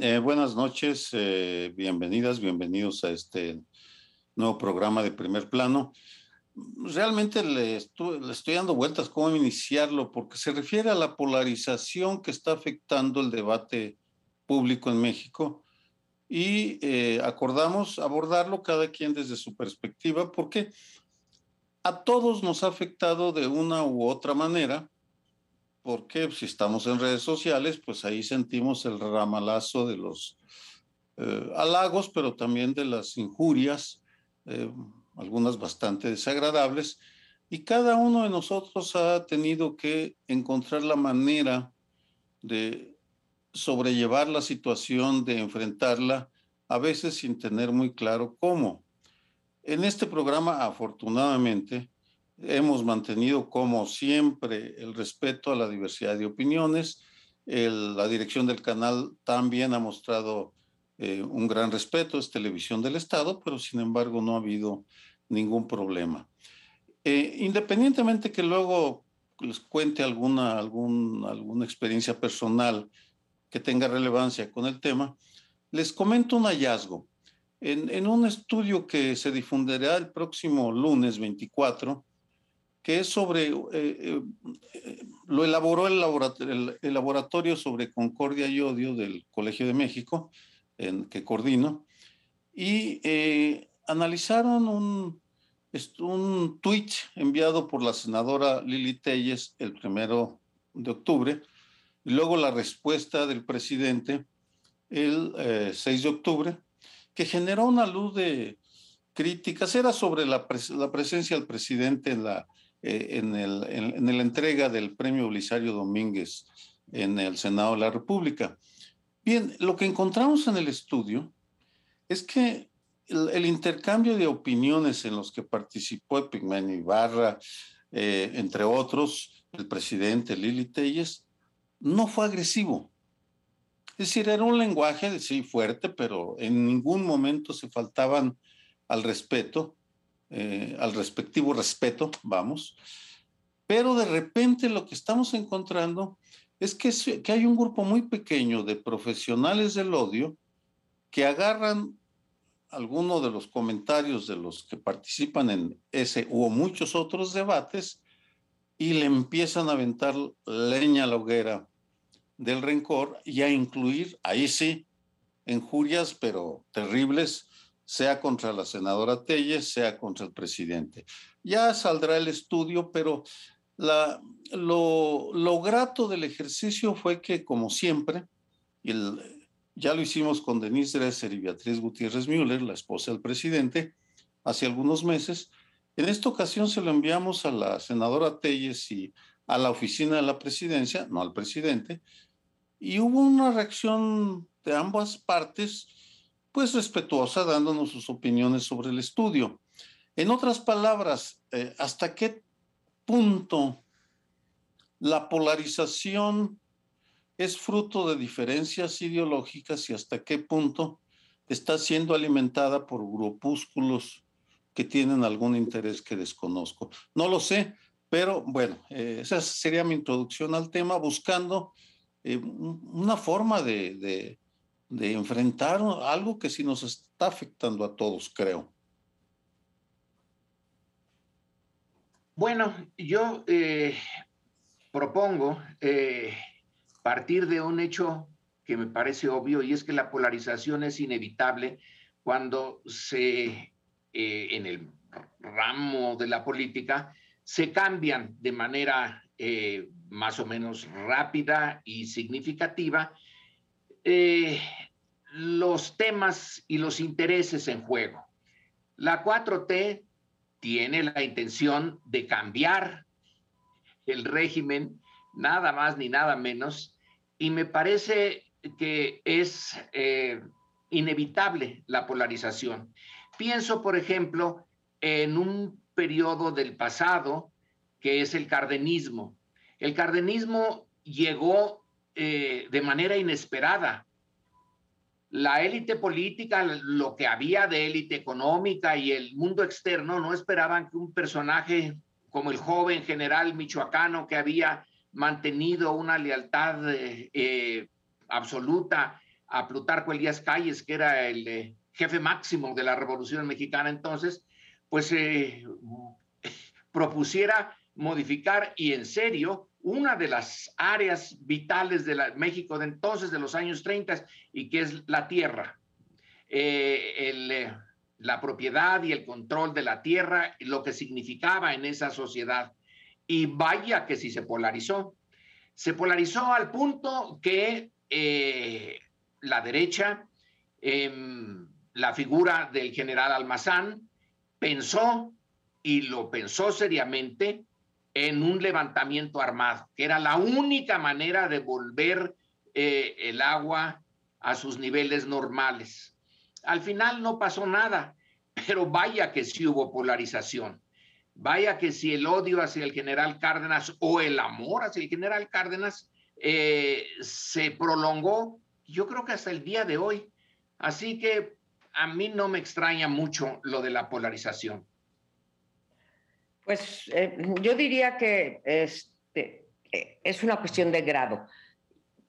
Eh, buenas noches, eh, bienvenidas, bienvenidos a este nuevo programa de primer plano. Realmente le, le estoy dando vueltas cómo iniciarlo, porque se refiere a la polarización que está afectando el debate público en México y eh, acordamos abordarlo cada quien desde su perspectiva, porque a todos nos ha afectado de una u otra manera porque si estamos en redes sociales, pues ahí sentimos el ramalazo de los eh, halagos, pero también de las injurias, eh, algunas bastante desagradables, y cada uno de nosotros ha tenido que encontrar la manera de sobrellevar la situación, de enfrentarla, a veces sin tener muy claro cómo. En este programa, afortunadamente, Hemos mantenido, como siempre, el respeto a la diversidad de opiniones. la dirección del canal también ha mostrado eh, un gran respeto, es televisión del Estado, pero sin embargo no ha habido ningún problema. Eh, independientemente que luego les cuente alguna, alguna experiencia personal que tenga relevancia con el tema, les comento un hallazgo. En, en, un estudio que se difundirá el próximo lunes 24, que es sobre, eh, eh, lo elaboró el laboratorio, sobre Concordia y Odio del Colegio de México, en, que coordino, y eh, analizaron un, un tweet enviado por la senadora Lili Telles el primero de octubre, y luego la respuesta del presidente el 6 de octubre, que generó una luz de críticas, era sobre la, la presencia del presidente en la eh, en, el, en, la entrega del premio Belisario Domínguez en el Senado de la República. Bien, lo que encontramos en el estudio es que el, intercambio de opiniones en los que participó Epigmenio Ibarra, eh, entre otros, el presidente Lili Telles, no fue agresivo. Es decir, era un lenguaje, sí, fuerte, pero en ningún momento se faltaban al respeto eh, al respectivo respeto, vamos. Pero de repente lo que estamos encontrando es que, que hay un grupo muy pequeño de profesionales del odio que agarran algunos de los comentarios de los que participan en ese o muchos otros debates y le empiezan a aventar leña a la hoguera del rencor y a incluir, ahí sí, injurias, pero terribles, sea contra la senadora Telles, sea contra el presidente. Ya saldrá el estudio, pero lo, grato del ejercicio fue que, como siempre, ya lo hicimos con Denise Dresser y Beatriz Gutiérrez Müller, la esposa del presidente, hace algunos meses. En esta ocasión se lo enviamos a la senadora Telles y a la oficina de la presidencia, no al presidente, y hubo una reacción de ambas partes pues respetuosa, dándonos sus opiniones sobre el estudio. En otras palabras, eh, ¿hasta qué punto la polarización es fruto de diferencias ideológicas y hasta qué punto está siendo alimentada por grupúsculos que tienen algún interés que desconozco? No lo sé, pero bueno, eh, esa sería mi introducción al tema, buscando eh, una forma de de enfrentar algo que sí nos está afectando a todos, creo. Bueno, yo eh, propongo eh, partir de un hecho que me parece obvio y es que la polarización es inevitable cuando se, eh, en el ramo de la política, se cambian de manera más o menos rápida y significativa los temas y los intereses en juego. La 4T tiene la intención de cambiar el régimen, nada más ni nada menos, y me parece que es eh, inevitable la polarización. Pienso, por ejemplo, en un periodo del pasado que es el cardenismo. El cardenismo llegó eh, de manera inesperada. La élite política, lo que había de élite económica y el mundo externo no esperaban que un personaje como el joven general michoacano que había mantenido una lealtad eh, absoluta a Plutarco Elías Calles, que era el eh, jefe máximo de la Revolución Mexicana entonces, pues eh, propusiera modificar y en serio una de las áreas vitales de México de entonces, de los años 30, y que es la tierra. la propiedad y el control de la tierra, lo que significaba en esa sociedad. Y vaya que sí se polarizó. Se polarizó al punto que eh, la derecha, em, la figura del general Almazán, pensó y lo pensó seriamente en un levantamiento armado, que era la única manera de volver eh, el agua a sus niveles normales. Al final no pasó nada, pero vaya que sí hubo polarización. Vaya que si el odio hacia el general Cárdenas o el amor hacia el general Cárdenas eh, se prolongó, yo creo que hasta el día de hoy. Así que a mí no me extraña mucho lo de la polarización. Pues eh, yo diría que este, eh, es una cuestión de grado.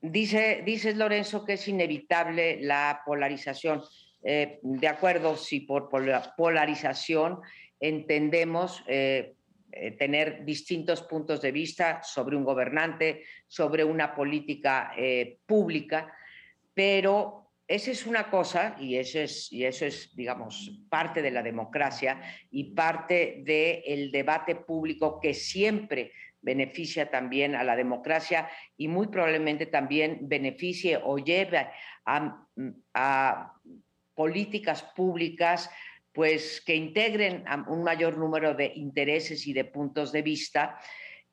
Dice, Lorenzo, que es inevitable la polarización. de acuerdo, si por polarización entendemos eh, eh, tener distintos puntos de vista sobre un gobernante, sobre una política eh, pública, pero esa es una cosa y eso es, y eso es, digamos, parte de la democracia y parte del debate público que siempre beneficia también a la democracia y muy probablemente también beneficie o lleve a, políticas públicas pues que integren un mayor número de intereses y de puntos de vista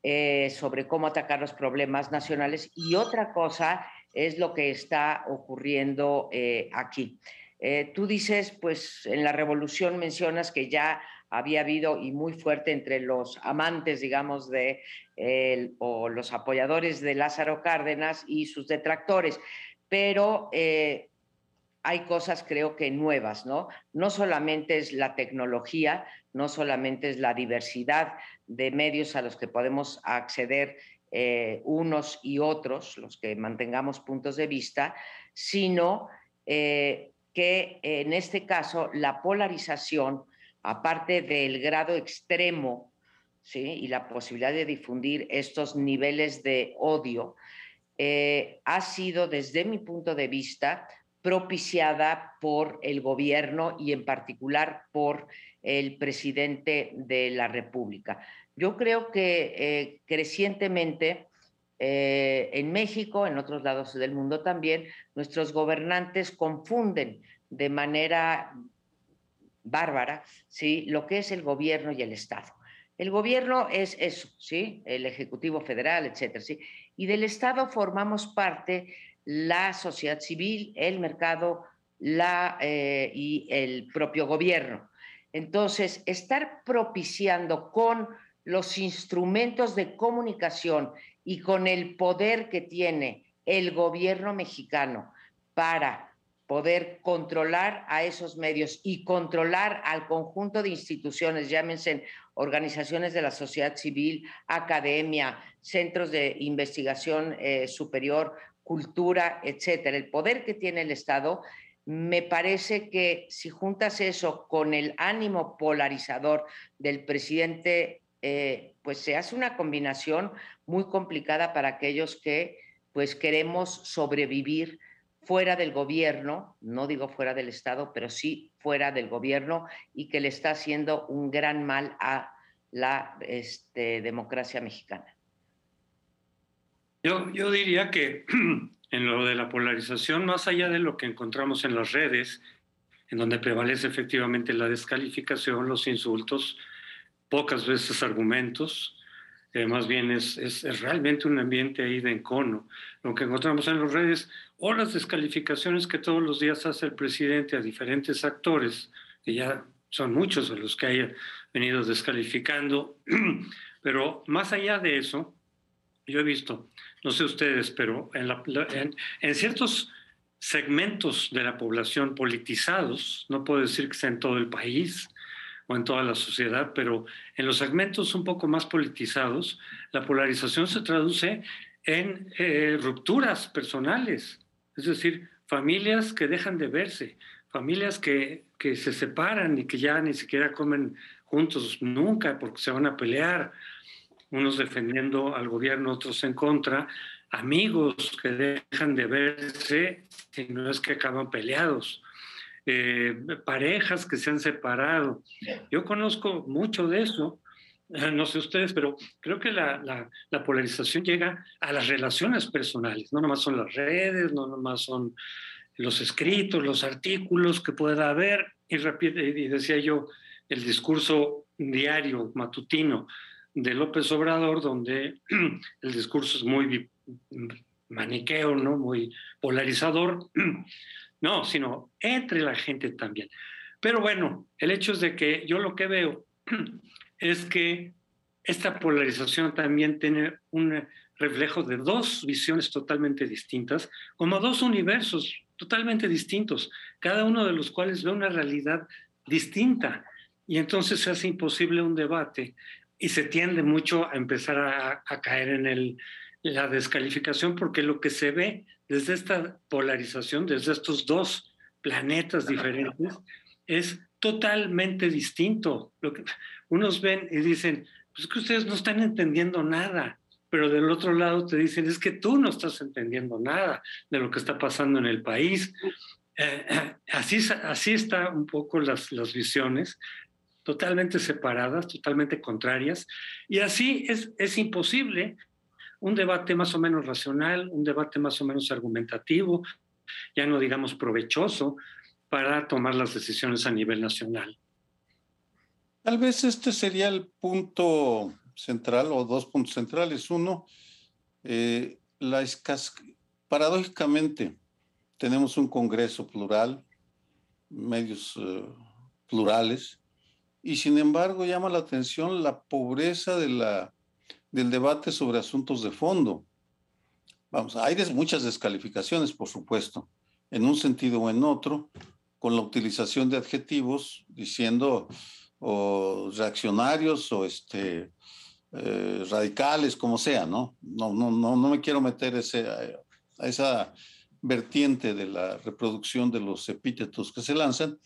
eh, sobre cómo atacar los problemas nacionales. Y otra cosa es lo que está ocurriendo eh, aquí. Eh, tú dices, pues en la revolución mencionas que ya había habido y muy fuerte entre los amantes, digamos, de o los apoyadores de Lázaro Cárdenas y sus detractores, pero hay cosas creo que nuevas, ¿no? No solamente es la tecnología, no solamente es la diversidad de medios a los que podemos acceder eh, unos y otros, los que mantengamos puntos de vista, sino eh, que en este caso la polarización, aparte del grado extremo, ¿sí? y la posibilidad de difundir estos niveles de odio, eh, ha sido desde mi punto de vista propiciada por el gobierno y en particular por el presidente de la República. Yo creo que eh, crecientemente eh, en México, en otros lados del mundo también, nuestros gobernantes confunden de manera bárbara ¿sí? lo que es el gobierno y el Estado. El gobierno es eso, ¿sí? el Ejecutivo Federal, etcétera, ¿sí? y del Estado formamos parte la sociedad civil, el mercado la, eh, y el propio gobierno. Entonces, estar propiciando con los instrumentos de comunicación y con el poder que tiene el gobierno mexicano para poder controlar a esos medios y controlar al conjunto de instituciones, llámense organizaciones de la sociedad civil, academia, centros de investigación eh, superior, cultura, etcétera, el poder que tiene el Estado, me parece que si juntas eso con el ánimo polarizador del presidente, eh, pues se hace una combinación muy complicada para aquellos que pues queremos sobrevivir fuera del gobierno, no digo fuera del Estado, pero sí fuera del gobierno y que le está haciendo un gran mal a la este, democracia mexicana. Yo, yo diría que en lo de la polarización, más allá de lo que encontramos en las redes, en donde prevalece efectivamente la descalificación, los insultos, pocas veces argumentos, eh, más bien es, es, realmente un ambiente ahí de encono. Lo que encontramos en las redes o las descalificaciones que todos los días hace el presidente a diferentes actores, que ya son muchos de los que haya venido descalificando, pero más allá de eso, yo he visto no sé ustedes, pero en, ciertos segmentos de la población politizados, no puedo decir que sea en todo el país o en toda la sociedad, pero en los segmentos un poco más politizados, la polarización se traduce en eh, rupturas personales, es decir, familias que dejan de verse, familias que, que se separan y que ya ni siquiera comen juntos nunca porque se van a pelear, unos defendiendo al gobierno, otros en contra, amigos que dejan de verse si no es que acaban peleados, eh, parejas que se han separado. Yo conozco mucho de eso, eh, no sé ustedes, pero creo que la, la, polarización llega a las relaciones personales, no nomás son las redes, no nomás son los escritos, los artículos que pueda haber, y, y decía yo, el discurso diario, matutino de López Obrador, donde el discurso es muy maniqueo, ¿no? Muy polarizador. No, sino entre la gente también. Pero bueno, el hecho es de que yo lo que veo es que esta polarización también tiene un reflejo de dos visiones totalmente distintas, como dos universos totalmente distintos, cada uno de los cuales ve una realidad distinta. Y entonces se hace imposible un debate y se tiende mucho a empezar a, caer en la descalificación porque lo que se ve desde esta polarización, desde estos dos planetas diferentes, es totalmente distinto. Lo que unos ven y dicen, pues que ustedes no están entendiendo nada, pero del otro lado te dicen, es que tú no estás entendiendo nada de lo que está pasando en el país. Eh, así, así está un poco las, las visiones, totalmente separadas, totalmente contrarias, y así es, es imposible un debate más o menos racional, un debate más o menos argumentativo, ya no digamos provechoso, para tomar las decisiones a nivel nacional. Tal vez este sería el punto central o dos puntos centrales. Uno, eh, la paradójicamente tenemos un Congreso plural, medios eh, plurales, y sin embargo llama la atención la pobreza de la del debate sobre asuntos de fondo. Vamos, hay muchas descalificaciones, por supuesto, en un sentido o en otro, con la utilización de adjetivos diciendo o reaccionarios o este, eh, radicales, como sea, ¿no? No, no, no, no me quiero meter ese, a esa vertiente de la reproducción de los epítetos que se lanzan.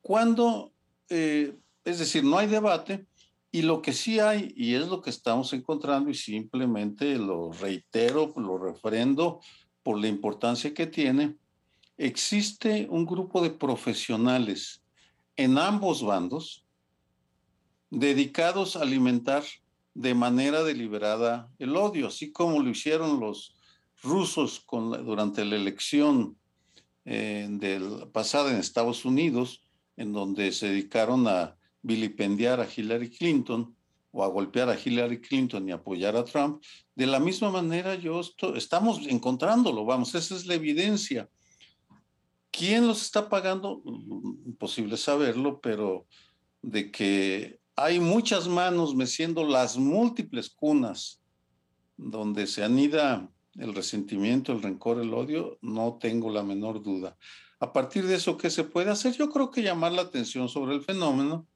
Cuando, eh, es decir, no hay debate, y lo que sí hay, y es lo que estamos encontrando, y simplemente lo reitero, lo refrendo por la importancia que tiene, existe un grupo de profesionales en ambos bandos dedicados a alimentar de manera deliberada el odio, así como lo hicieron los rusos durante la elección eh, del, pasada en Estados Unidos, en donde se dedicaron a vilipendiar a Hillary Clinton o a golpear a Hillary Clinton y apoyar a Trump, de la misma manera yo estamos encontrándolo, vamos, esa es la evidencia. ¿Quién los está pagando? Imposible saberlo, pero de que hay muchas manos meciendo las múltiples cunas donde se anida el resentimiento, el rencor, el odio, no tengo la menor duda. A partir de eso, ¿qué se puede hacer? Yo creo que llamar la atención sobre el fenómeno,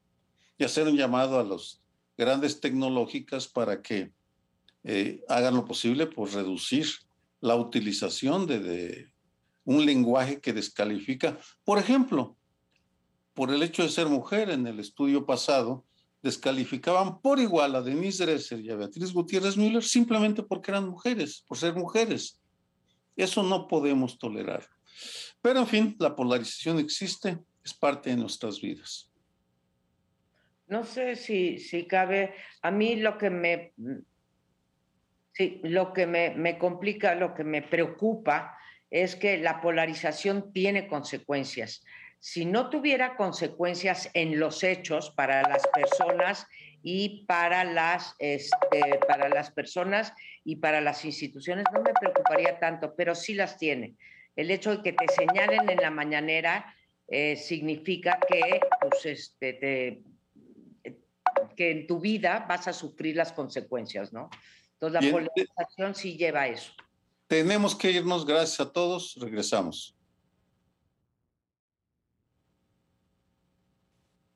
y hacer un llamado a las grandes tecnológicas para que eh, hagan lo posible por reducir la utilización de, un lenguaje que descalifica. Por ejemplo, por el hecho de ser mujer, en el estudio pasado, descalificaban por igual a Denise Dresser y a Beatriz Gutiérrez Müller simplemente porque eran mujeres, por ser mujeres. Eso no podemos tolerar. Pero en fin, la polarización existe, es parte de nuestras vidas. No sé si, si cabe, a mí lo que me, sí, lo que me, me complica, lo que me preocupa es que la polarización tiene consecuencias. Si no tuviera consecuencias en los hechos para las personas y para las, este, para las personas y para las instituciones, no me preocuparía tanto, pero sí las tiene. El hecho de que te señalen en la mañanera eh, significa que pues, este, te, que en tu vida vas a sufrir las consecuencias, ¿no? Entonces la polarización sí lleva a eso. Tenemos que irnos, gracias a todos, regresamos.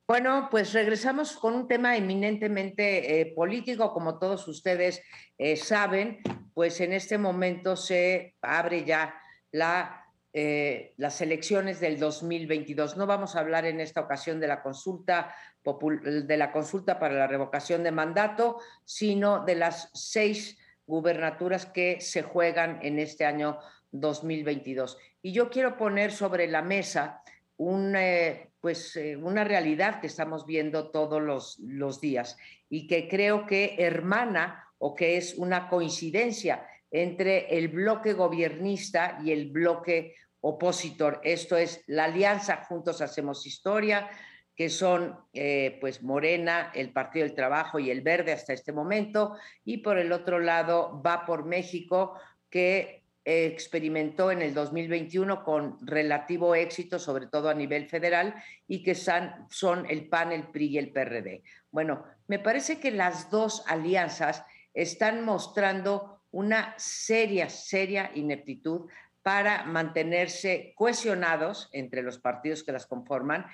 Bueno, pues regresamos con un tema eminentemente eh, político, como todos ustedes eh, saben, pues en este momento se abre ya la eh, las elecciones del 2022. No vamos a hablar en esta ocasión de la consulta de la consulta para la revocación de mandato, sino de las seis gubernaturas que se juegan en este año 2022. Y yo quiero poner sobre la mesa eh, pues, eh, una realidad que estamos viendo todos los días y que creo que hermana o que es una coincidencia entre el bloque gobiernista y el bloque opositor. Esto es la alianza Juntos Hacemos Historia, que son eh, pues Morena, el Partido del Trabajo y el Verde hasta este momento, y por el otro lado va por México, que experimentó en el 2021 con relativo éxito, sobre todo a nivel federal, y que son, el PAN, el PRI y el PRD. Bueno, me parece que las dos alianzas están mostrando una seria, seria ineptitud para mantenerse cohesionados entre los partidos que las conforman,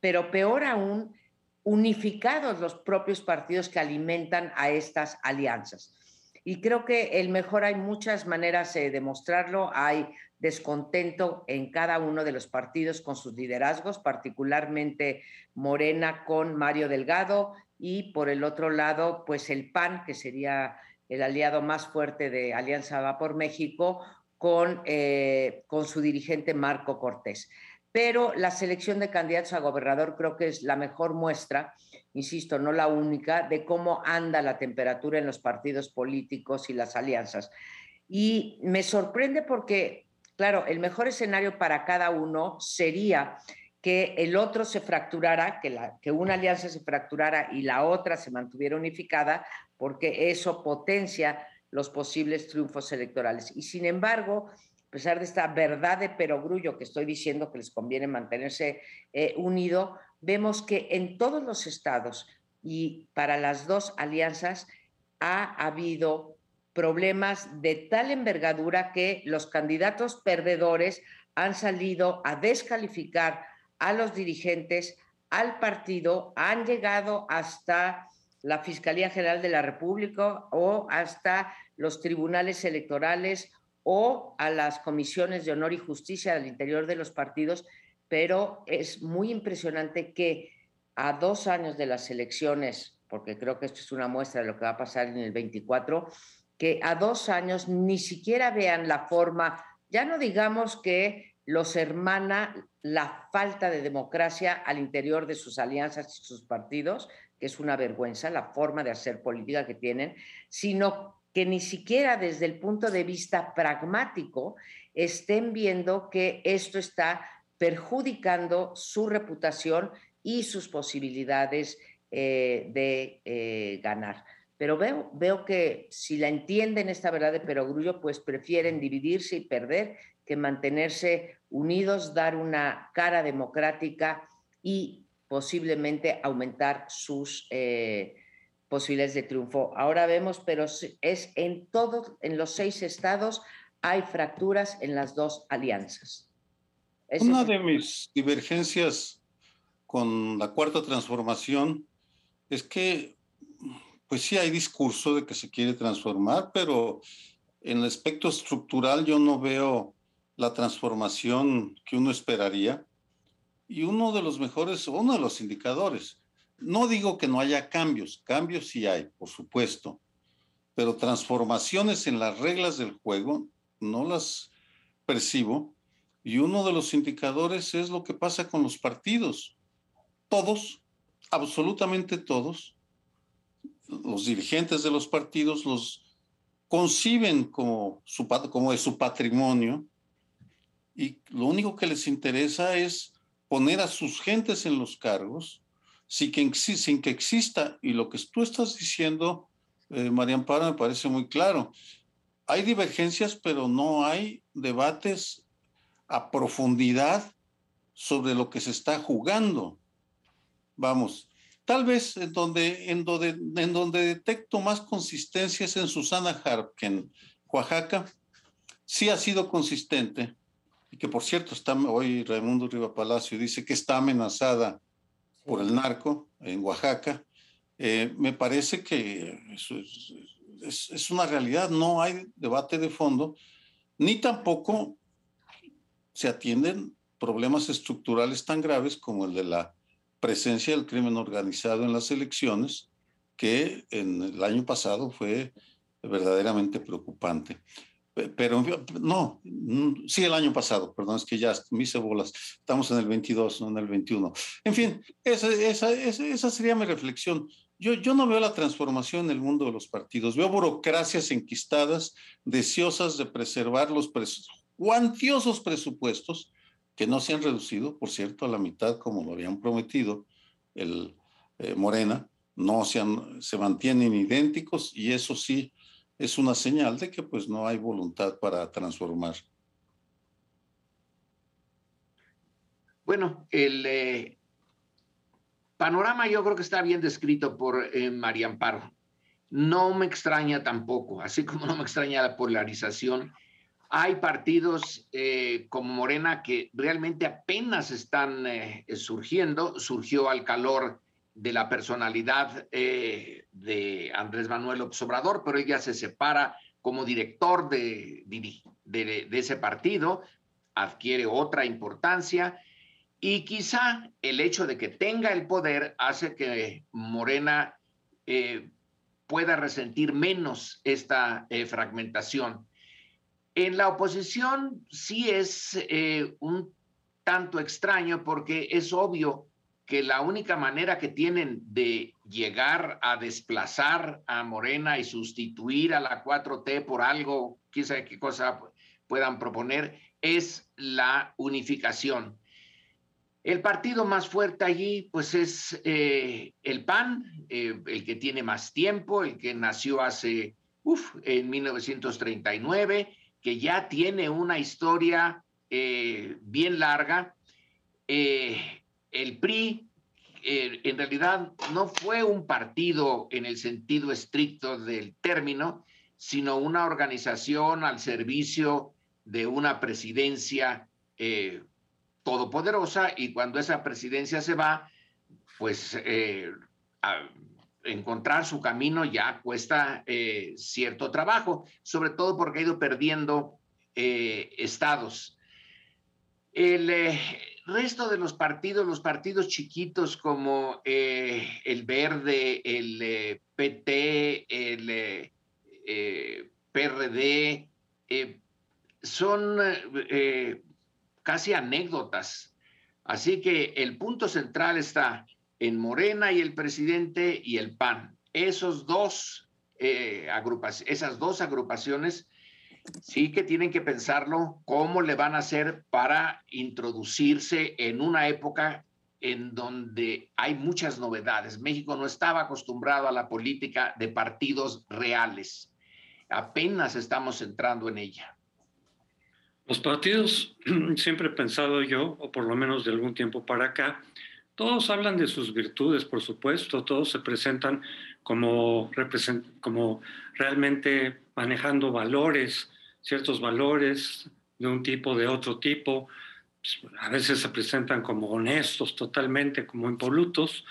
pero peor aún, unificados los propios partidos que alimentan a estas alianzas. Y creo que el mejor hay muchas maneras de demostrarlo. Hay descontento en cada uno de los partidos con sus liderazgos, particularmente Morena con Mario Delgado y por el otro lado, pues el PAN, que sería el aliado más fuerte de Alianza Va por México, con, eh, con su dirigente Marco Cortés. Pero la selección de candidatos a gobernador creo que es la mejor muestra, insisto, no la única, de cómo anda la temperatura en los partidos políticos y las alianzas. Y me sorprende porque, claro, el mejor escenario para cada uno sería que el otro se fracturara, que, una alianza se fracturara y la otra se mantuviera unificada, porque eso potencia los posibles triunfos electorales. Y sin embargo, a pesar de esta verdad de perogrullo que estoy diciendo que les conviene mantenerse eh, unido, vemos que en todos los estados y para las dos alianzas ha habido problemas de tal envergadura que los candidatos perdedores han salido a descalificar a los dirigentes, al partido, han llegado hasta la Fiscalía General de la República o hasta los tribunales electorales o a las comisiones de honor y justicia al interior de los partidos, pero es muy impresionante que a dos años de las elecciones, porque creo que esto es una muestra de lo que va a pasar en el 24, que a dos años ni siquiera vean la forma, ya no digamos que los hermana la falta de democracia al interior de sus alianzas y sus partidos, que es una vergüenza la forma de hacer política que tienen, sino que ni siquiera desde el punto de vista pragmático estén viendo que esto está perjudicando su reputación y sus posibilidades eh, de eh, ganar. Pero veo, veo que si la entienden esta verdad de perogrullo, pues prefieren dividirse y perder que mantenerse unidos, dar una cara democrática y posiblemente aumentar sus eh, posibilidades de triunfo. Ahora vemos, pero es en todos, en los seis estados hay fracturas en las dos alianzas. Una de mis divergencias con la cuarta transformación es que, pues sí hay discurso de que se quiere transformar, pero en el aspecto estructural yo no veo la transformación que uno esperaría. Y uno de los mejores, uno de los indicadores, no digo que no haya cambios, cambios sí hay, por supuesto, pero transformaciones en las reglas del juego no las percibo. Y uno de los indicadores es lo que pasa con los partidos. Todos, absolutamente todos, los dirigentes de los partidos los conciben como, su, como de su patrimonio y lo único que les interesa es poner a sus gentes en los cargos sin que, sin que exista, y lo que tú estás diciendo, eh, María Amparo, me parece muy claro. Hay divergencias, pero no hay debates a profundidad sobre lo que se está jugando. Vamos, tal vez en donde, en donde, en donde detecto más consistencias en Susana Harp, que en Oaxaca, sí ha sido consistente y que por cierto está hoy Raimundo Riva Palacio dice que está amenazada por el narco en Oaxaca, eh, me parece que eso es, es, una realidad, no hay debate de fondo, ni tampoco se atienden problemas estructurales tan graves como el de la presencia del crimen organizado en las elecciones, que en el año pasado fue verdaderamente preocupante. Pero no, mm, sí el año pasado, perdón, es que ya me hice bolas, estamos en el 22, no en el 21. En fin, esa, esa, esa sería mi reflexión. Yo, yo, no veo la transformación en el mundo de los partidos, veo burocracias enquistadas, deseosas de preservar los cuantiosos presupuestos que no se han reducido, por cierto, a la mitad como lo habían prometido el eh, Morena, no se, han, se mantienen idénticos y eso sí es una señal de que pues no hay voluntad para transformar. Bueno, el eh, panorama yo creo que está bien descrito por eh, María Amparo. No me extraña tampoco, así como no me extraña la polarización. Hay partidos eh, como Morena que realmente apenas están surgiendo. Surgió al calor de la personalidad eh, de Andrés Manuel Obrador, pero ella se separa como director de, de, ese partido, adquiere otra importancia y quizá el hecho de que tenga el poder hace que Morena eh, pueda resentir menos esta eh, fragmentación. En la oposición sí es un tanto extraño porque es obvio que la única manera que tienen de llegar a desplazar a Morena y sustituir a la 4T por algo, sabe qué cosa puedan proponer, es la unificación. El partido más fuerte allí, pues es eh, el PAN, eh, el que tiene más tiempo, el que nació hace, uf, en 1939, que ya tiene una historia eh, bien larga el PRI eh, en realidad no fue un partido en el sentido estricto del término, sino una organización al servicio de una presidencia eh, todopoderosa y cuando esa presidencia se va, pues eh, encontrar su camino ya cuesta cierto trabajo, sobre todo porque ha ido perdiendo estados. El, resto de los partidos, los partidos chiquitos como eh, el Verde, el eh, PT, el eh, PRD, son casi anécdotas. Así que el punto central está en Morena y el presidente y el PAN. Esos dos, esas dos agrupaciones sí que tienen que pensarlo cómo le van a hacer para introducirse en una época en donde hay muchas novedades. México no estaba acostumbrado a la política de partidos reales. Apenas estamos entrando en ella. Los partidos, siempre he pensado yo, o por lo menos de algún tiempo para acá, todos hablan de sus virtudes, por supuesto, todos se presentan como, como realmente manejando valores, ciertos valores de un tipo, de otro tipo. Pues, a veces se presentan como honestos totalmente, como impolutos,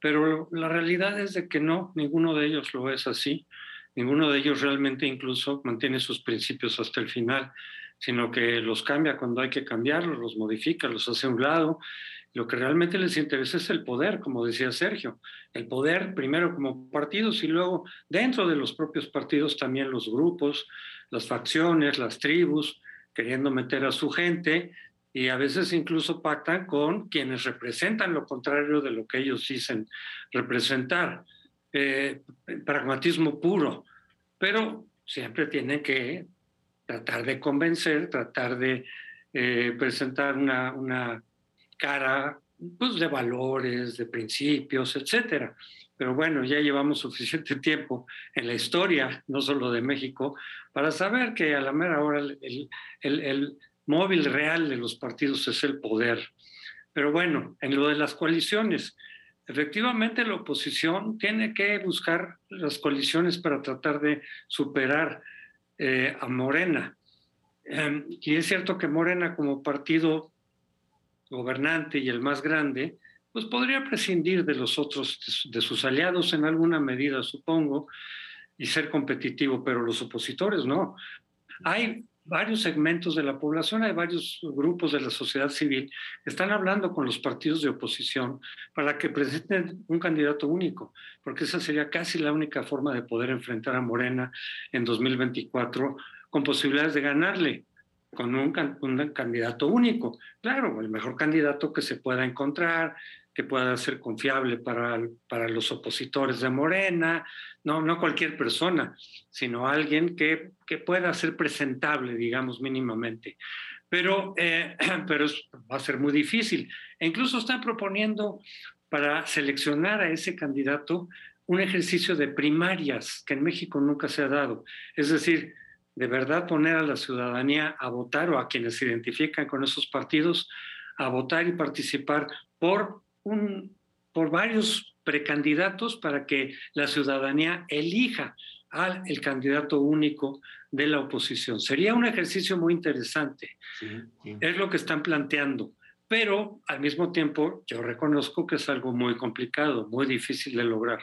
pero la realidad es de que no, ninguno de ellos lo es así. Ninguno de ellos realmente incluso mantiene sus principios hasta el final, sino que los cambia cuando hay que cambiarlos, los modifica, los hace a un lado lo que realmente les interesa es el poder, como decía Sergio. El poder primero como partidos y luego dentro de los propios partidos también los grupos, las facciones, las tribus, queriendo meter a su gente y a veces incluso pactan con quienes representan lo contrario de lo que ellos dicen representar. Eh, pragmatismo puro, pero siempre tienen que tratar de convencer, tratar de eh, presentar una, una cara pues, de valores, de principios, etcétera. Pero bueno, ya llevamos suficiente tiempo en la historia, no solo de México, para saber que a la mera hora el, el móvil real de los partidos es el poder. Pero bueno, en lo de las coaliciones, efectivamente la oposición tiene que buscar las coaliciones para tratar de superar eh, a Morena. Em, y es cierto que Morena como partido gobernante y el más grande, pues podría prescindir de los otros, de sus aliados en alguna medida, supongo, y ser competitivo, pero los opositores no. Hay varios segmentos de la población, hay varios grupos de la sociedad civil que están hablando con los partidos de oposición para que presenten un candidato único, porque esa sería casi la única forma de poder enfrentar a Morena en 2024 con posibilidades de ganarle con un, candidato único. Claro, el mejor candidato que se pueda encontrar, que pueda ser confiable para, para los opositores de Morena, no, no cualquier persona, sino alguien que, que pueda ser presentable, digamos, mínimamente. Pero, eh, pero va a ser muy difícil. E incluso están proponiendo para seleccionar a ese candidato un ejercicio de primarias que en México nunca se ha dado. Es decir, de verdad poner a la ciudadanía a votar o a quienes se identifican con esos partidos a votar y participar por por varios precandidatos para que la ciudadanía elija al el candidato único de la oposición. Sería un ejercicio muy interesante. Es lo que están planteando. Pero al mismo tiempo yo reconozco que es algo muy complicado, muy difícil de lograr.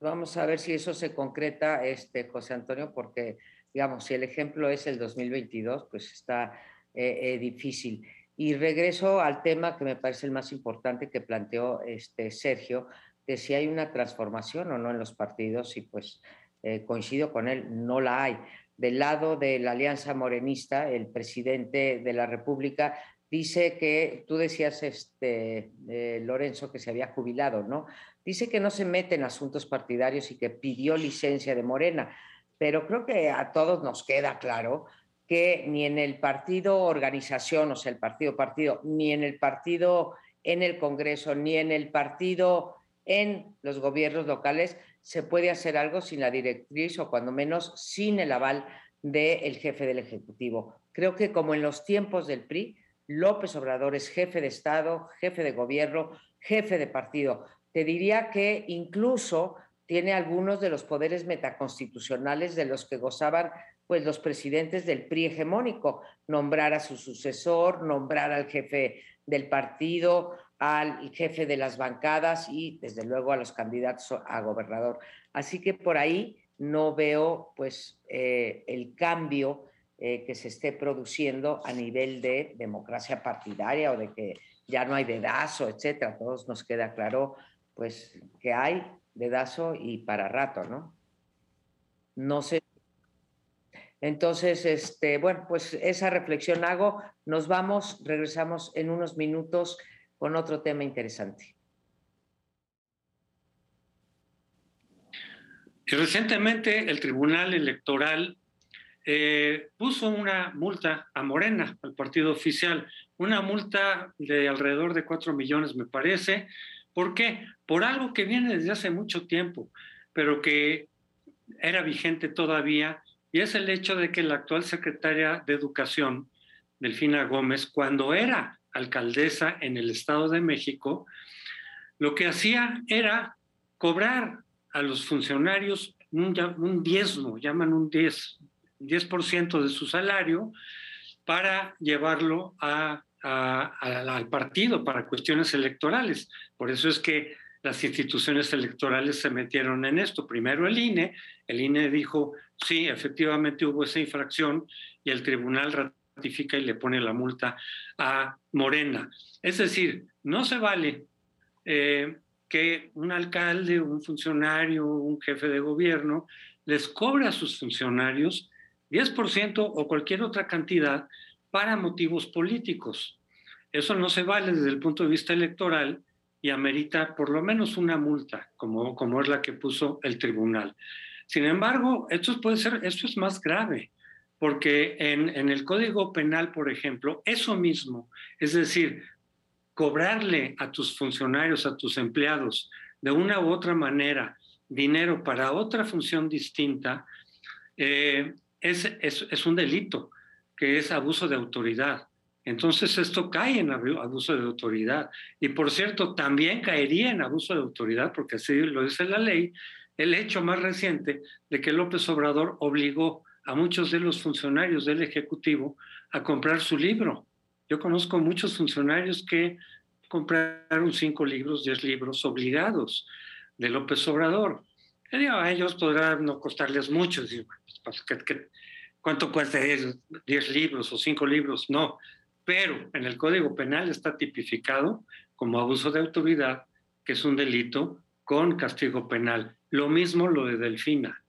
Vamos a ver si eso se concreta, este, José Antonio, porque, digamos, si el ejemplo es el 2022, pues está eh, eh, difícil. Y regreso al tema que me parece el más importante que planteó este Sergio, de si hay una transformación o no en los partidos, y pues eh, coincido con él, no la hay. Del lado de la Alianza Morenista, el presidente de la República dice que, tú decías, este, Lorenzo, que se había jubilado, ¿no? Dice que no se mete en asuntos partidarios y que pidió licencia de Morena, pero creo que a todos nos queda claro que ni en el partido organización, o sea, el partido partido, ni en el partido en el Congreso, ni en el partido en los gobiernos locales se puede hacer algo sin la directriz o cuando menos sin el aval del jefe del Ejecutivo. Creo que como en los tiempos del PRI, López Obrador es jefe de Estado, jefe de gobierno, jefe de partido. Te diría que incluso tiene algunos de los poderes metaconstitucionales de los que gozaban pues los presidentes del PRI hegemónico, nombrar a su sucesor, nombrar al jefe del partido, al jefe de las bancadas y desde luego a los candidatos a gobernador. Así que por ahí no veo pues eh, el cambio eh, que se esté produciendo a nivel de democracia partidaria o de que ya no hay dedazo, etcétera. Todos nos queda claro pues que hay dedazo y para rato, ¿no? No sé entonces, este, bueno, pues esa reflexión hago. Nos vamos, regresamos en unos minutos con otro tema interesante. recientemente el Tribunal Electoral eh, puso una multa a Morena, al partido oficial, una multa de alrededor de cuatro millones, me parece. ¿Por qué? Por algo que viene desde hace mucho tiempo, pero que era vigente todavía y es el hecho de que la actual secretaria de Educación, Delfina Gómez, cuando era alcaldesa en el Estado de México, lo que hacía era cobrar a los funcionarios un, diezmo, llaman un 10, 10% de su salario, para llevarlo al partido para cuestiones electorales. Por eso es que las instituciones electorales se metieron en esto. Primero el INE, el INE dijo, sí, efectivamente hubo esa infracción y el tribunal ratifica y le pone la multa a Morena. Es decir, no se vale eh, que un alcalde, un funcionario, un jefe de gobierno les cobre a sus funcionarios 10% o cualquier otra cantidad para motivos políticos. Eso no se vale desde el punto de vista electoral y amerita por lo menos una multa, como, como es la que puso el tribunal. Sin embargo, esto puede ser, esto es más grave, porque en, en el Código Penal, por ejemplo, eso mismo, es decir, cobrarle a tus funcionarios, a tus empleados, de una u otra manera, dinero para otra función distinta, eh, es, es, es, un delito, que es abuso de autoridad. Entonces esto cae en abuso de autoridad. Y por cierto, también caería en abuso de autoridad, porque así lo dice la ley, el hecho más reciente de que López Obrador obligó a muchos de los funcionarios del Ejecutivo a comprar su libro. Yo conozco muchos funcionarios que compraron cinco libros, diez libros obligados de López Obrador. A ellos podrá no costarles mucho, pues, cuánto cuesta 10 libros o 5 libros, no. Pero en el Código Penal está tipificado como abuso de autoridad, que es un delito con castigo penal. Lo mismo lo de Delfina.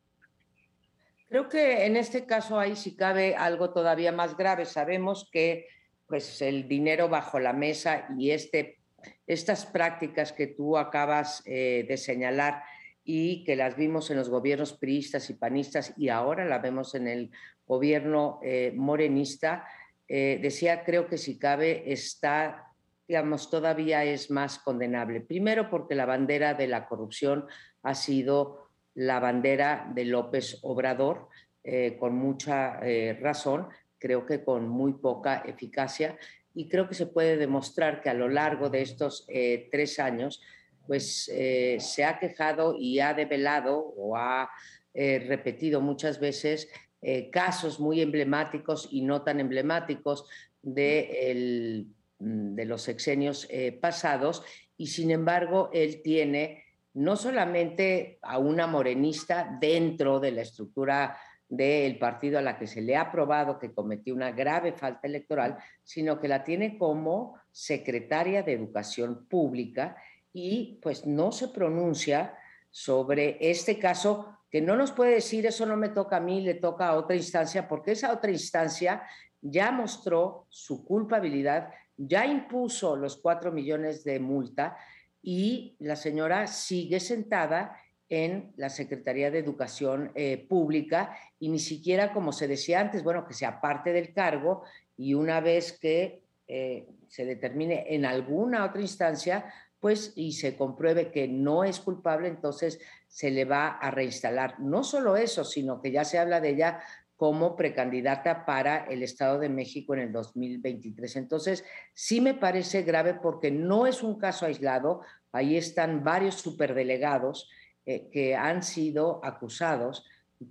Creo que en este caso ahí sí cabe algo todavía más grave. Sabemos que pues el dinero bajo la mesa y este, estas prácticas que tú acabas eh, de señalar y que las vimos en los gobiernos priistas y panistas y ahora la vemos en el gobierno eh, morenista, eh, decía, creo que si cabe, está, digamos, todavía es más condenable. Primero porque la bandera de la corrupción ha sido la bandera de López Obrador, eh, con mucha razón, creo que con muy poca eficacia, y creo que se puede demostrar que a lo largo de estos tres años, pues se ha quejado y ha develado o ha repetido muchas veces eh, casos muy emblemáticos y no tan emblemáticos de, mm, de los sexenios eh, pasados. Y sin embargo él tiene no solamente a una morenista dentro de la estructura del partido a la que se le ha probado que cometió una grave falta electoral, sino que la tiene como secretaria de Educación Pública y pues no se pronuncia sobre este caso que no nos puede decir eso no me toca a mí, le toca a otra instancia, porque esa otra instancia ya mostró su culpabilidad, ya impuso los cuatro millones de multa y la señora sigue sentada en la Secretaría de Educación eh, Pública y ni siquiera, como se decía antes, bueno, que se aparte del cargo y una vez que eh, se determine en alguna otra instancia, pues y se compruebe que no es culpable, entonces se le va a reinstalar. No solo eso, sino que ya se habla de ella como precandidata para el Estado de México en el 2023. Entonces, sí me parece grave porque no es un caso aislado. Ahí están varios superdelegados eh, que han sido acusados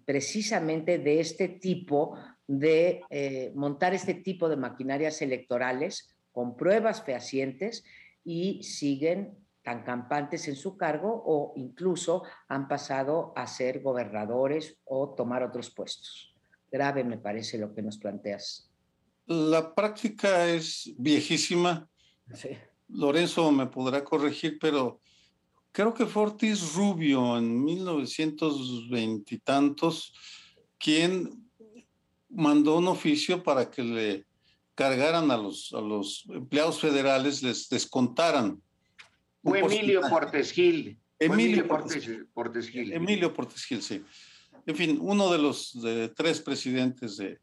precisamente de este tipo de eh, montar este tipo de maquinarias electorales con pruebas fehacientes y siguen tan campantes en su cargo o incluso han pasado a ser gobernadores o tomar otros puestos. Grave me parece lo que nos planteas. La práctica es viejísima. Lorenzo me podrá corregir, pero creo que Fortis Rubio en 1920 y tantos, quien mandó un oficio para que le cargaran a los, a los empleados federales, les descontaran fue Emilio Portes Gil. Emilio Portes, Gil. Emilio Portes Gil, sí. En fin, uno de los tres presidentes de,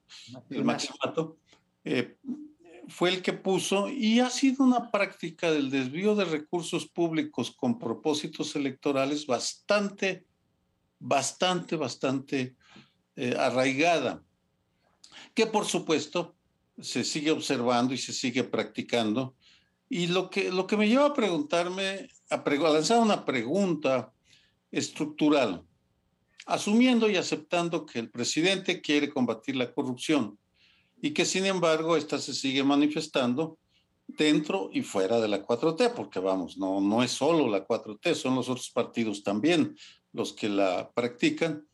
del Maximato eh, fue el que puso y ha sido una práctica del desvío de recursos públicos con propósitos electorales bastante, bastante, bastante eh, arraigada, que por supuesto se sigue observando y se sigue practicando y lo que, lo que me lleva a preguntarme, a, lanzar una pregunta estructural, asumiendo y aceptando que el presidente quiere combatir la corrupción y que sin embargo esta se sigue manifestando dentro y fuera de la 4T, porque vamos, no, no es solo la 4T, son los otros partidos también los que la practican.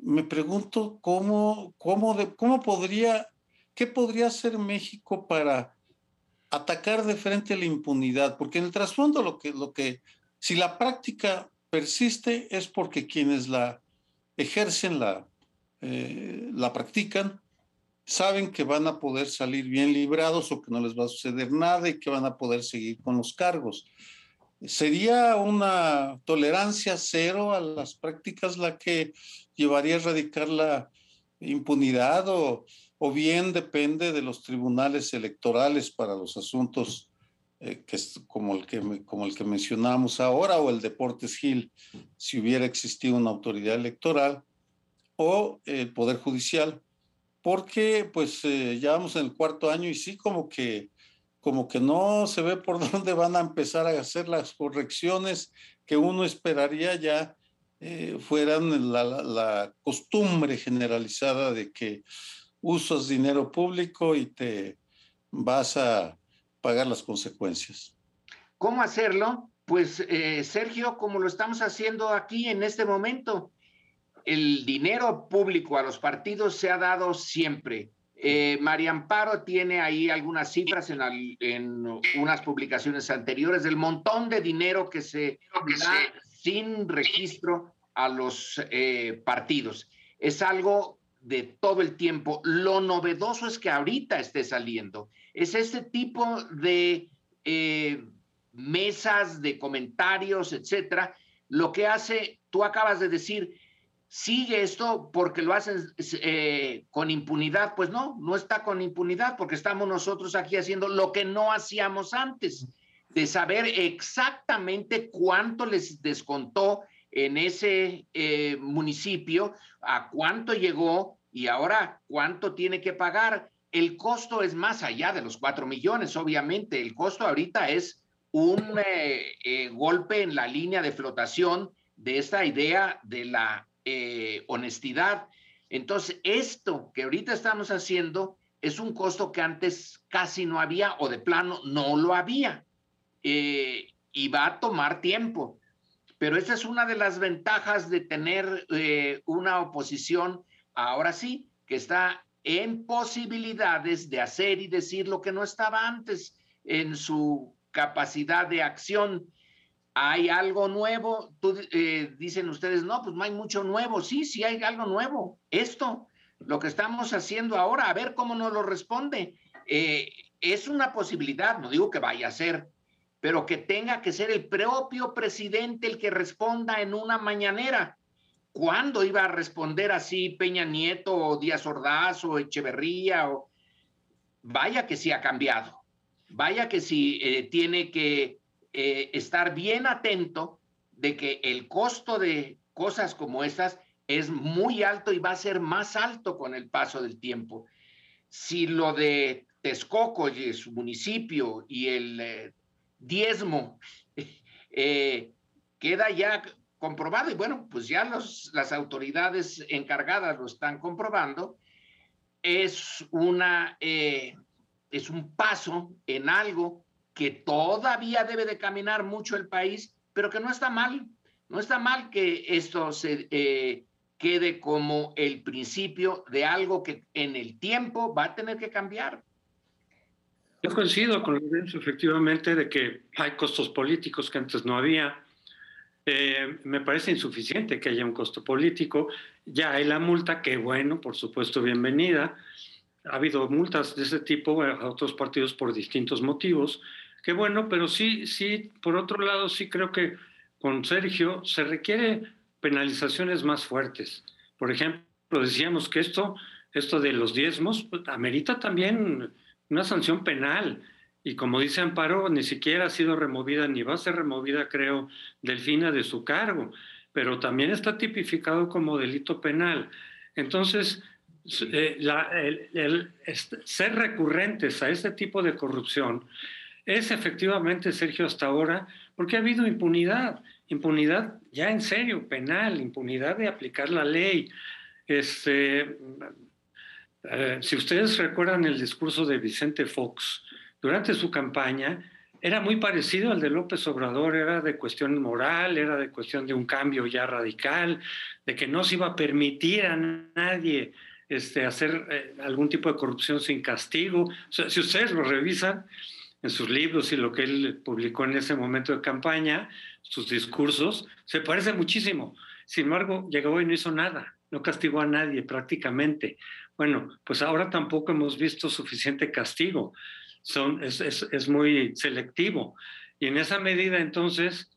Me pregunto cómo, cómo, cómo podría, qué podría hacer México para atacar de frente la impunidad, porque en el trasfondo lo que, lo que, si la práctica persiste es porque quienes la ejercen, la, eh, la practican, saben que van a poder salir bien librados o que no les va a suceder nada y que van a poder seguir con los cargos. ¿Sería una tolerancia cero a las prácticas la que llevaría a erradicar la impunidad o, o bien depende de los tribunales electorales para los asuntos eh, que es como el que, como el que mencionamos ahora, o el Deportes Gil, si hubiera existido una autoridad electoral, o el Poder Judicial, porque pues eh, ya vamos en el cuarto año y sí como que, como que no se ve por dónde van a empezar a hacer las correcciones que uno esperaría ya eh, fueran la, la costumbre generalizada de que usas dinero público y te vas a pagar las consecuencias. ¿Cómo hacerlo? Pues eh, Sergio, como lo estamos haciendo aquí en este momento, el dinero público a los partidos se ha dado siempre. Eh, María Amparo tiene ahí algunas cifras en, en, unas publicaciones anteriores del montón de dinero que se da sin registro a los eh, partidos. Es algo de todo el tiempo. Lo novedoso es que ahorita esté saliendo. Es este tipo de eh, mesas, de comentarios, etcétera, lo que hace, tú acabas de decir, sigue esto porque lo hacen eh, con impunidad. Pues no, no está con impunidad porque estamos nosotros aquí haciendo lo que no hacíamos antes, de saber exactamente cuánto les descontó en ese eh, municipio, a cuánto llegó y ahora cuánto tiene que pagar. El costo es más allá de los cuatro millones, obviamente. El costo ahorita es un eh, golpe en la línea de flotación de esta idea de la eh, honestidad. Entonces, esto que ahorita estamos haciendo es un costo que antes casi no había o de plano no lo había eh, y va a tomar tiempo. Pero esa es una de las ventajas de tener eh, una oposición, ahora sí, que está en posibilidades de hacer y decir lo que no estaba antes en su capacidad de acción. Hay algo nuevo, tú, eh, dicen ustedes, no, pues no hay mucho nuevo, sí, sí hay algo nuevo, esto, lo que estamos haciendo ahora, a ver cómo nos lo responde. Eh, es una posibilidad, no digo que vaya a ser, pero que tenga que ser el propio presidente el que responda en una mañanera. ¿Cuándo iba a responder así Peña Nieto o Díaz Ordaz o Echeverría? O... Vaya que sí ha cambiado, vaya que sí eh, tiene que eh, estar bien atento de que el costo de cosas como estas es muy alto y va a ser más alto con el paso del tiempo. Si lo de Texcoco y su municipio y el eh, diezmo eh, queda ya comprobado, y bueno, pues ya los, las autoridades encargadas lo están comprobando, es, una, es un paso en algo que todavía debe de caminar mucho el país, pero que no está mal. No está mal que esto se eh, quede como el principio de algo que en el tiempo va a tener que cambiar. Yo coincido con Lorenzo, efectivamente, de que hay costos políticos que antes no había. Eh, me parece insuficiente que haya un costo político. Ya hay la multa, que bueno, por supuesto, bienvenida. Ha habido multas de ese tipo a otros partidos por distintos motivos. Qué bueno, pero sí, sí, por otro lado, sí creo que con Sergio se requiere penalizaciones más fuertes. Por ejemplo, decíamos que esto, esto de los diezmos pues, amerita también una sanción penal. Y como dice Amparo, ni siquiera ha sido removida, ni va a ser removida, creo, Delfina de su cargo, pero también está tipificado como delito penal. Entonces, eh, ser recurrentes a este tipo de corrupción es efectivamente, Sergio, hasta ahora, porque ha habido impunidad, impunidad ya en serio, penal, impunidad de aplicar la ley. Este, eh, si ustedes recuerdan el discurso de Vicente Fox, durante su campaña, era muy parecido al de López Obrador, era de cuestión moral, era de cuestión de un cambio ya radical, de que no se iba a permitir a nadie este, hacer eh, algún tipo de corrupción sin castigo. si ustedes lo revisan, en sus libros y lo que él publicó en ese momento de campaña, sus discursos, se parece muchísimo. Sin embargo, llegó y no hizo nada, no castigó a nadie prácticamente. Bueno, pues ahora tampoco hemos visto suficiente castigo, Son, es, es, es muy selectivo. Y en esa medida, entonces,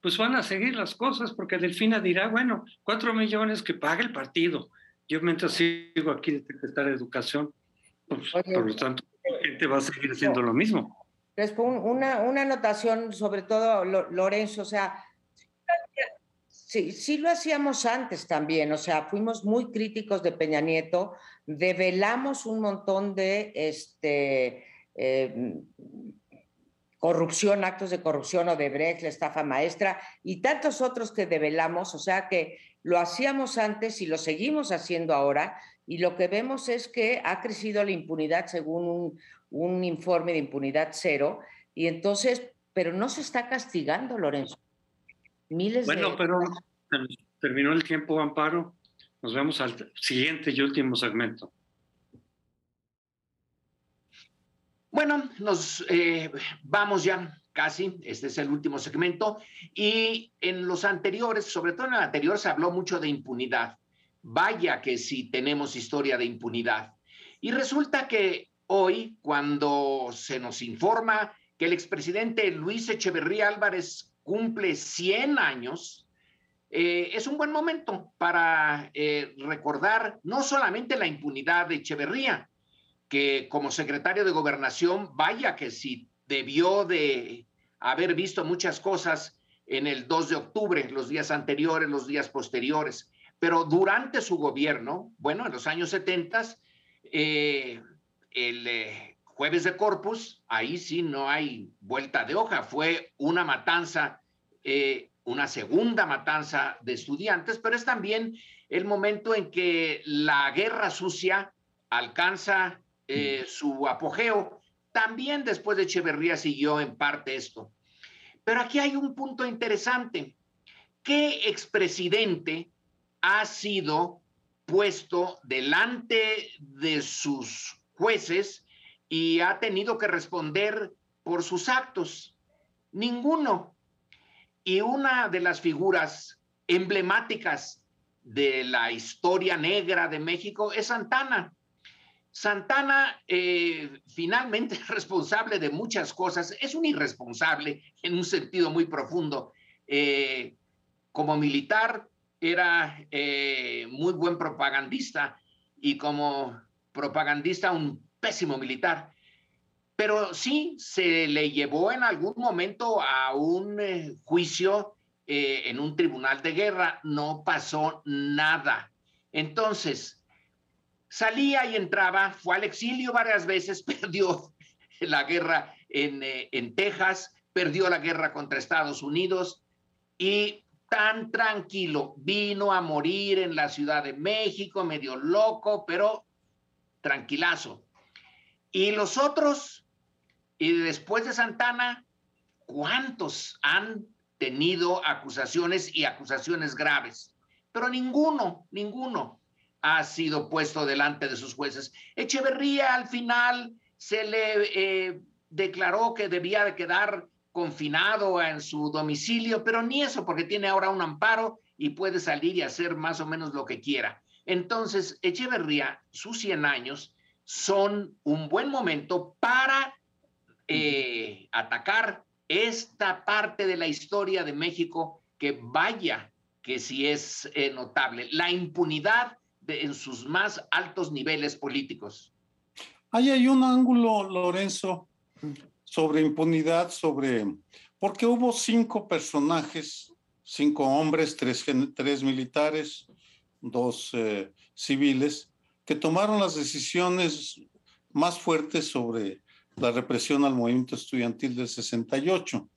pues van a seguir las cosas, porque Delfina dirá, bueno, cuatro millones que pague el partido. Yo mientras sigo aquí de secretario de Educación, pues, por lo tanto, la gente va a seguir haciendo lo mismo. Una, una anotación, sobre todo, Lorenzo, o sea, sí, sí lo hacíamos antes también, o sea, fuimos muy críticos de Peña Nieto, develamos un montón de este, eh, corrupción, actos de corrupción o de Brecht, la estafa maestra y tantos otros que develamos, o sea que lo hacíamos antes y lo seguimos haciendo ahora y lo que vemos es que ha crecido la impunidad según un, un informe de impunidad cero, y entonces, pero no se está castigando, Lorenzo. Miles bueno, pero terminó el tiempo, Amparo. Nos vemos al siguiente y último segmento. Bueno, nos eh, vamos ya casi, este es el último segmento, y en los anteriores, sobre todo en el anterior, se habló mucho de impunidad. Vaya que sí tenemos historia de impunidad. Y resulta que hoy, cuando se nos informa que el expresidente Luis Echeverría Álvarez cumple 100 años, eh, es un buen momento para eh, recordar no solamente la impunidad de Echeverría, que como secretario de gobernación, vaya que sí debió de haber visto muchas cosas en el 2 de octubre, los días anteriores, los días posteriores, pero durante su gobierno, bueno, en los años 70, eh, el jueves de Corpus, ahí sí no hay vuelta de hoja, fue una matanza, eh, una segunda matanza de estudiantes, pero es también el momento en que la guerra sucia alcanza eh, su apogeo. También después de Echeverría siguió en parte esto. Pero aquí hay un punto interesante. ¿Qué expresidente ha sido puesto delante de sus jueces y ha tenido que responder por sus actos? Ninguno. Y una de las figuras emblemáticas de la historia negra de México es Santana. Santana eh, finalmente es responsable de muchas cosas, es un irresponsable en un sentido muy profundo. Eh, como militar era eh, muy buen propagandista y como propagandista un pésimo militar. Pero sí se le llevó en algún momento a un juicio en un tribunal de guerra, no pasó nada. Entonces, salía y entraba, fue al exilio varias veces, perdió la guerra en, eh, en Texas, perdió la guerra contra Estados Unidos y tan tranquilo, vino a morir en la Ciudad de México, medio loco, pero tranquilazo. Y los otros, y después de Santana, ¿cuántos han tenido acusaciones y acusaciones graves? Pero ninguno, ninguno ha sido puesto delante de sus jueces. Echeverría al final se le eh, declaró que debía de quedar confinado en su domicilio, pero ni eso, porque tiene ahora un amparo y puede salir y hacer más o menos lo que quiera. Entonces, Echeverría, sus 100 años, son un buen momento para eh, atacar esta parte de la historia de México que vaya que sí es eh, notable. La impunidad en sus más altos niveles políticos. Ahí hay un ángulo, Lorenzo, sobre impunidad, sobre... Porque hubo cinco personajes, cinco hombres, tres, tres militares, dos eh, civiles, que tomaron las decisiones más fuertes sobre la represión al movimiento estudiantil del 68.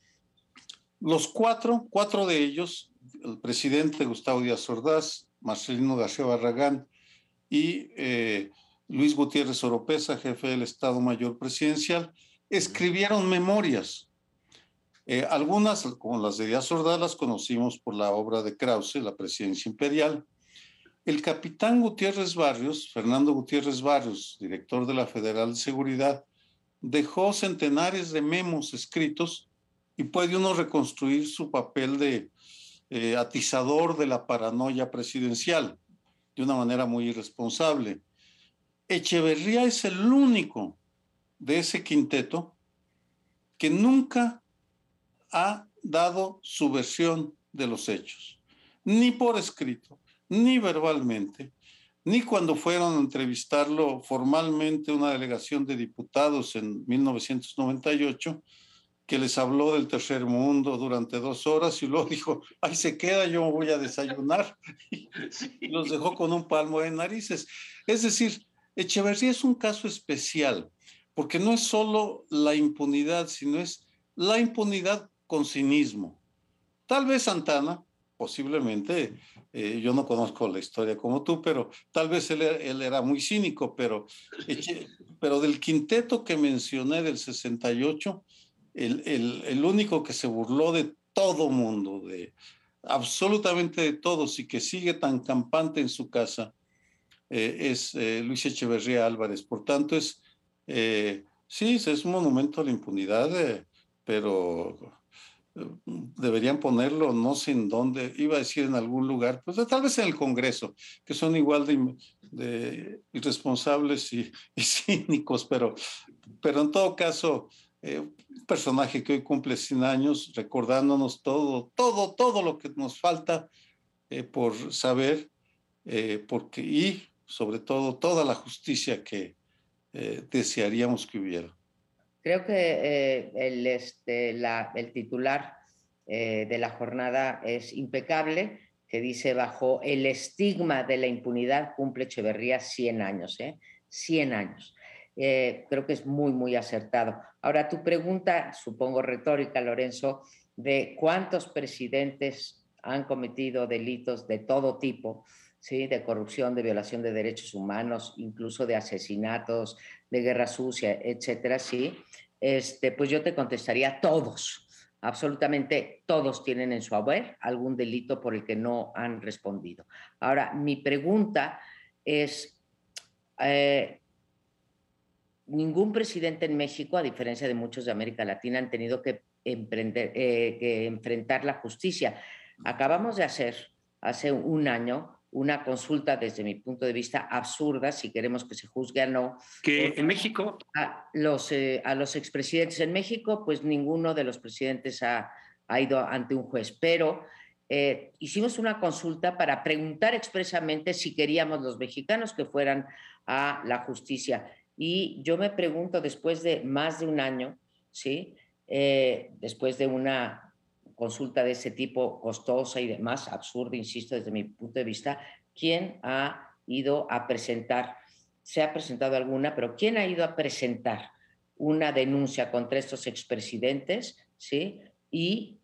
Los cuatro, cuatro de ellos, el presidente Gustavo Díaz Ordaz, Marcelino García Barragán y eh, Luis Gutiérrez Oropesa, jefe del Estado Mayor Presidencial, escribieron memorias. Eh, algunas, como las de Díaz Ordaz, las conocimos por la obra de Krause, La Presidencia Imperial. El capitán Gutiérrez Barrios, Fernando Gutiérrez Barrios, director de la Federal de Seguridad, dejó centenares de memos escritos y puede uno reconstruir su papel de eh, atizador de la paranoia presidencial de una manera muy irresponsable. Echeverría es el único de ese quinteto que nunca ha dado su versión de los hechos, ni por escrito, ni verbalmente, ni cuando fueron a entrevistarlo formalmente una delegación de diputados en 1998 que les habló del tercer mundo durante dos horas y luego dijo, ahí se queda, yo voy a desayunar. Y los dejó con un palmo de narices. Es decir, Echeverría es un caso especial, porque no es solo la impunidad, sino es la impunidad con cinismo. Tal vez Santana, posiblemente, eh, yo no conozco la historia como tú, pero tal vez él, él era muy cínico, pero, pero del quinteto que mencioné del 68, el, el, el, único que se burló de todo mundo, de absolutamente de todos y que sigue tan campante en su casa eh, es eh, Luis Echeverría Álvarez. Por tanto, es, sí, es un monumento a la impunidad, pero deberían ponerlo, no sé en dónde, iba a decir en algún lugar, pues tal vez en el Congreso, que son igual de, irresponsables y, cínicos, pero, pero en todo caso, un personaje que hoy cumple 100 años, recordándonos todo, todo, todo lo que nos falta por saber, porque, y sobre todo toda la justicia que eh, desearíamos que hubiera. Creo que eh, el, este, el titular eh, de la jornada es impecable, que dice bajo el estigma de la impunidad cumple Echeverría 100 años, ¿eh? 100 años. creo que es muy, muy acertado. Ahora, tu pregunta, supongo retórica, Lorenzo, de cuántos presidentes han cometido delitos de todo tipo, ¿sí? de corrupción, de violación de derechos humanos, incluso de asesinatos, de guerra sucia, etcétera, sí, este, pues yo te contestaría todos, absolutamente todos tienen en su haber algún delito por el que no han respondido. Ahora, mi pregunta es, eh, ningún presidente en México, a diferencia de muchos de América Latina, han tenido que, emprender, eh, que enfrentar la justicia. Acabamos de hacer, hace un año, una consulta desde mi punto de vista absurda, si queremos que se juzgue o no. Que en México... A los, eh, a los expresidentes en México, pues ninguno de los presidentes ha, ha ido ante un juez, pero eh, hicimos una consulta para preguntar expresamente si queríamos los mexicanos que fueran a la justicia. Y yo me pregunto, después de más de un año, ¿sí? Eh, después de una consulta de ese tipo costosa y demás, absurda, insisto, desde mi punto de vista, ¿quién ha ido a presentar, se ha presentado alguna, pero quién ha ido a presentar una denuncia contra estos expresidentes, ¿sí? Y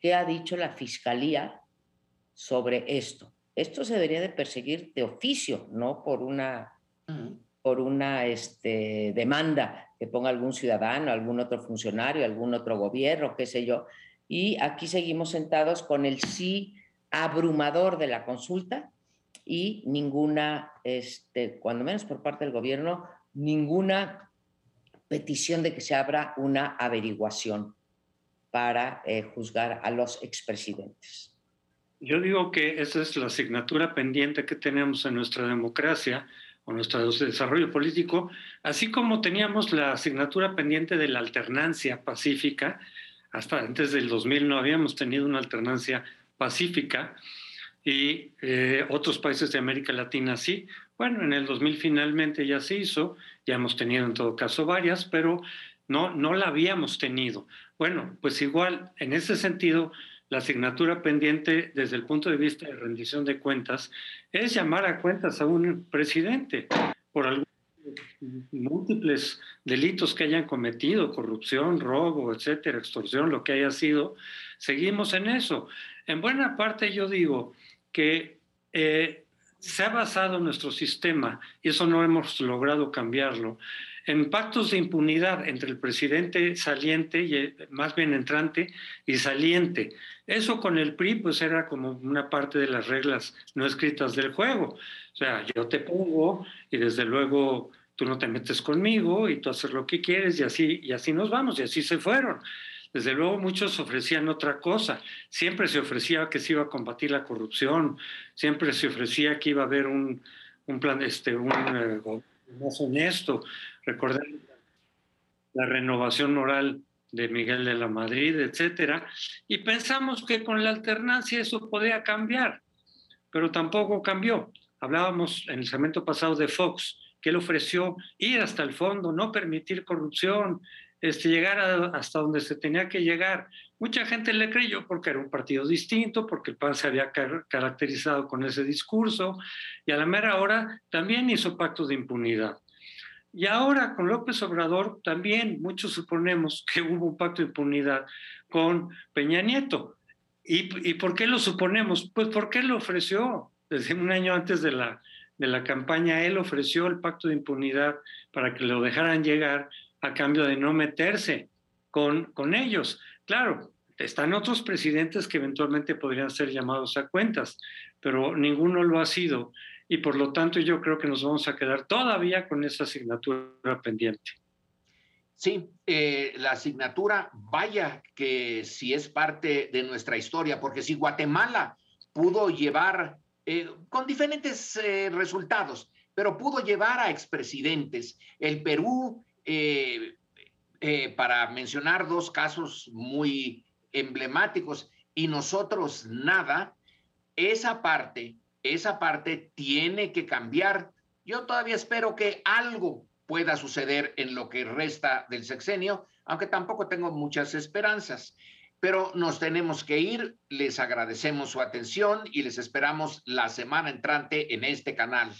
qué ha dicho la fiscalía sobre esto. Esto se debería de perseguir de oficio, no por una, por una este, demanda que ponga algún ciudadano, algún otro funcionario, algún otro gobierno, qué sé yo, y aquí seguimos sentados con el sí abrumador de la consulta y ninguna, este, cuando menos por parte del gobierno, ninguna petición de que se abra una averiguación para eh, juzgar a los expresidentes. Yo digo que esa es la asignatura pendiente que tenemos en nuestra democracia o nuestro desarrollo político, así como teníamos la asignatura pendiente de la alternancia pacífica, hasta antes del 2000 no habíamos tenido una alternancia pacífica y eh, otros países de América Latina sí. Bueno, en el 2000 finalmente ya se hizo, ya hemos tenido en todo caso varias, pero no, no la habíamos tenido. Bueno, pues igual, en ese sentido, la asignatura pendiente desde el punto de vista de rendición de cuentas es llamar a cuentas a un presidente por algún múltiples delitos que hayan cometido, corrupción, robo, etcétera, extorsión, lo que haya sido, seguimos en eso. En buena parte yo digo que eh, se ha basado nuestro sistema, y eso no hemos logrado cambiarlo, en pactos de impunidad entre el presidente saliente, y más bien entrante, y saliente. Eso con el PRI pues era como una parte de las reglas no escritas del juego. O sea, yo te pongo y desde luego tú no te metes conmigo y tú haces lo que quieres y así, y así nos vamos y así se fueron. Desde luego muchos ofrecían otra cosa. Siempre se ofrecía que se iba a combatir la corrupción, siempre se ofrecía que iba a haber un, un plan, este, un eh, más honesto. Recordar la renovación moral de Miguel de la Madrid, etcétera, y pensamos que con la alternancia eso podía cambiar, pero tampoco cambió. Hablábamos en el segmento pasado de Fox, que él ofreció ir hasta el fondo, no permitir corrupción, este, llegar hasta donde se tenía que llegar. Mucha gente le creyó porque era un partido distinto, porque el PAN se había caracterizado con ese discurso y a la mera hora también hizo pactos de impunidad. Y ahora con López Obrador también muchos suponemos que hubo un pacto de impunidad con Peña Nieto. ¿Y, ¿Y por qué lo suponemos? Pues porque lo ofreció desde un año antes de la, de la campaña, él ofreció el pacto de impunidad para que lo dejaran llegar a cambio de no meterse con, con ellos. Claro, están otros presidentes que eventualmente podrían ser llamados a cuentas, pero ninguno lo ha sido y por lo tanto yo creo que nos vamos a quedar todavía con esa asignatura pendiente. Sí, eh, la asignatura, vaya que si es parte de nuestra historia, porque si Guatemala pudo llevar, eh, con diferentes eh, resultados, pero pudo llevar a expresidentes, el Perú, para mencionar dos casos muy emblemáticos, y nosotros nada, esa parte esa parte tiene que cambiar. Yo todavía espero que algo pueda suceder en lo que resta del sexenio, aunque tampoco tengo muchas esperanzas. Pero nos tenemos que ir, les agradecemos su atención y les esperamos la semana entrante en este canal.